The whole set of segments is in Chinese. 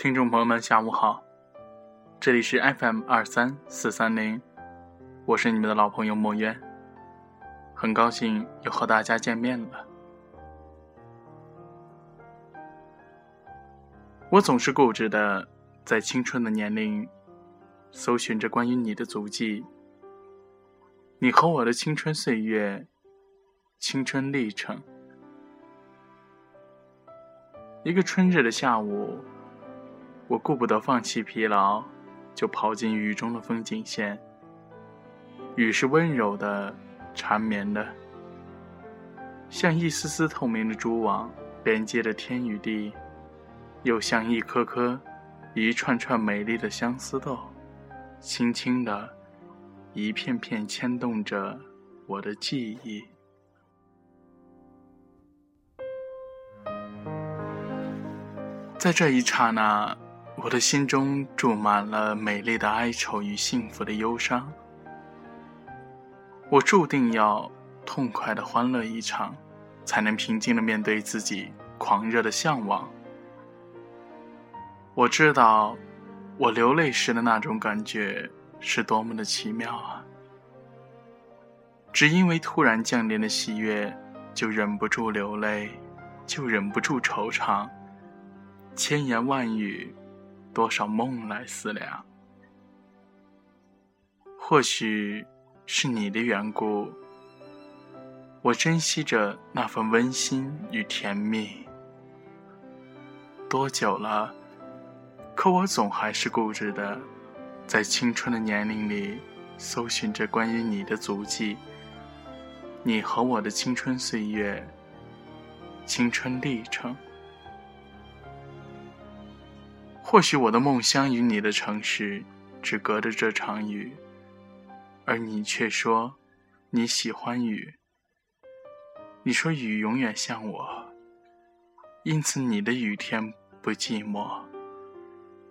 听众朋友们，下午好，这里是 FM 二三四三零，我是你们的老朋友墨渊，很高兴又和大家见面了。我总是固执的在青春的年龄搜寻着关于你的足迹，你和我的青春岁月，青春历程。一个春日的下午。我顾不得放弃疲劳，就跑进雨中的风景线。雨是温柔的、缠绵的，像一丝丝透明的蛛网，连接着天与地；又像一颗颗、一串串美丽的相思豆，轻轻的，一片片牵动着我的记忆。在这一刹那。我的心中注满了美丽的哀愁与幸福的忧伤，我注定要痛快的欢乐一场，才能平静的面对自己狂热的向往。我知道，我流泪时的那种感觉是多么的奇妙啊！只因为突然降临的喜悦，就忍不住流泪，就忍不住惆怅，千言万语。多少梦来思量，或许是你的缘故，我珍惜着那份温馨与甜蜜。多久了？可我总还是固执的，在青春的年龄里搜寻着关于你的足迹，你和我的青春岁月，青春历程。或许我的梦乡与你的城市只隔着这场雨，而你却说你喜欢雨。你说雨永远像我，因此你的雨天不寂寞。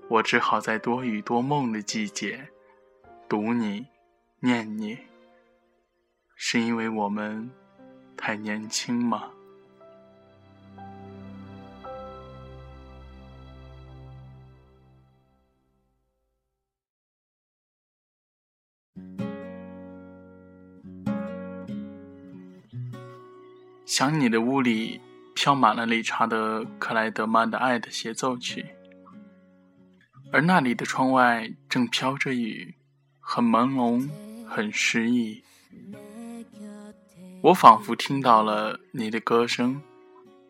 我只好在多雨多梦的季节读你、念你，是因为我们太年轻吗？想你的屋里飘满了理查德·克莱德曼的《爱的协奏曲》，而那里的窗外正飘着雨，很朦胧，很诗意。我仿佛听到了你的歌声，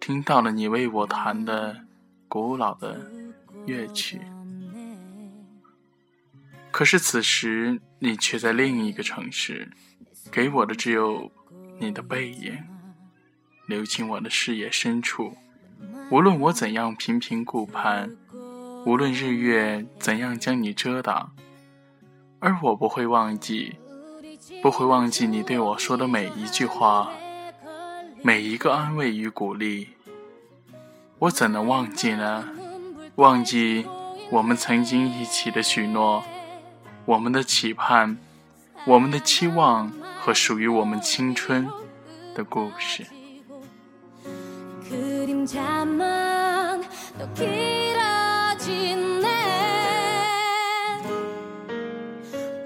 听到了你为我弹的古老的乐曲。可是此时你却在另一个城市，给我的只有你的背影。流进我的视野深处，无论我怎样频频顾盼，无论日月怎样将你遮挡，而我不会忘记，不会忘记你对我说的每一句话，每一个安慰与鼓励。我怎能忘记呢？忘记我们曾经一起的许诺，我们的期盼，我们的期望和属于我们青春的故事。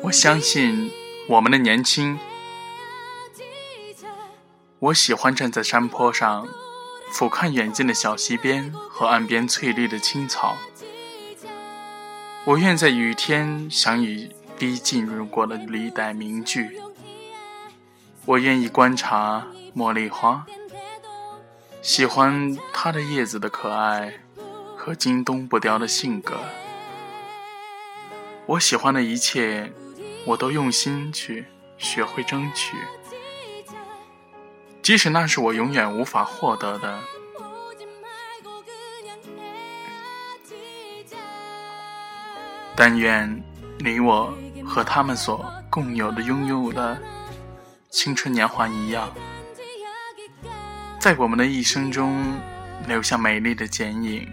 我相信我们的年轻。我喜欢站在山坡上，俯瞰远近的小溪边和岸边翠绿的青草。我愿在雨天想与滴进入过的历代名句。我愿意观察茉莉花。喜欢它的叶子的可爱和惊冬不凋的性格。我喜欢的一切，我都用心去学会争取，即使那是我永远无法获得的。但愿你我和他们所共有的、拥有的青春年华一样。在我们的一生中留下美丽的剪影，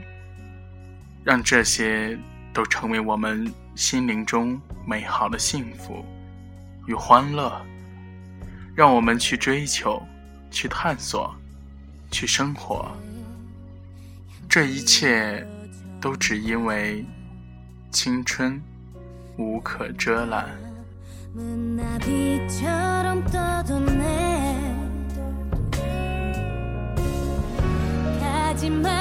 让这些都成为我们心灵中美好的幸福与欢乐。让我们去追求，去探索，去生活。这一切都只因为青春无可遮拦。 하지만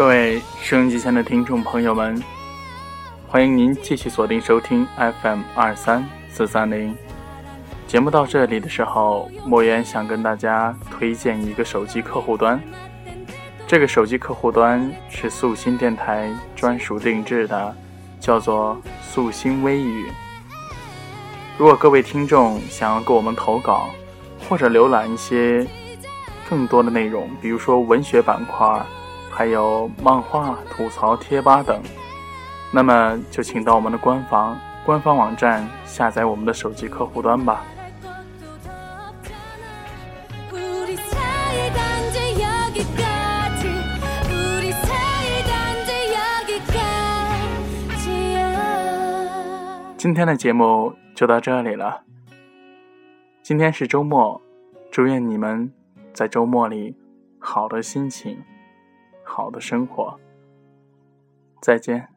各位收音机前的听众朋友们，欢迎您继续锁定收听 FM 二三四三零。节目到这里的时候，莫言想跟大家推荐一个手机客户端。这个手机客户端是素心电台专属定制的，叫做素心微语。如果各位听众想要给我们投稿，或者浏览一些更多的内容，比如说文学板块。还有漫画、吐槽、贴吧等，那么就请到我们的官方官方网站下载我们的手机客户端吧。今天的节目就到这里了。今天是周末，祝愿你们在周末里好的心情。好的生活，再见。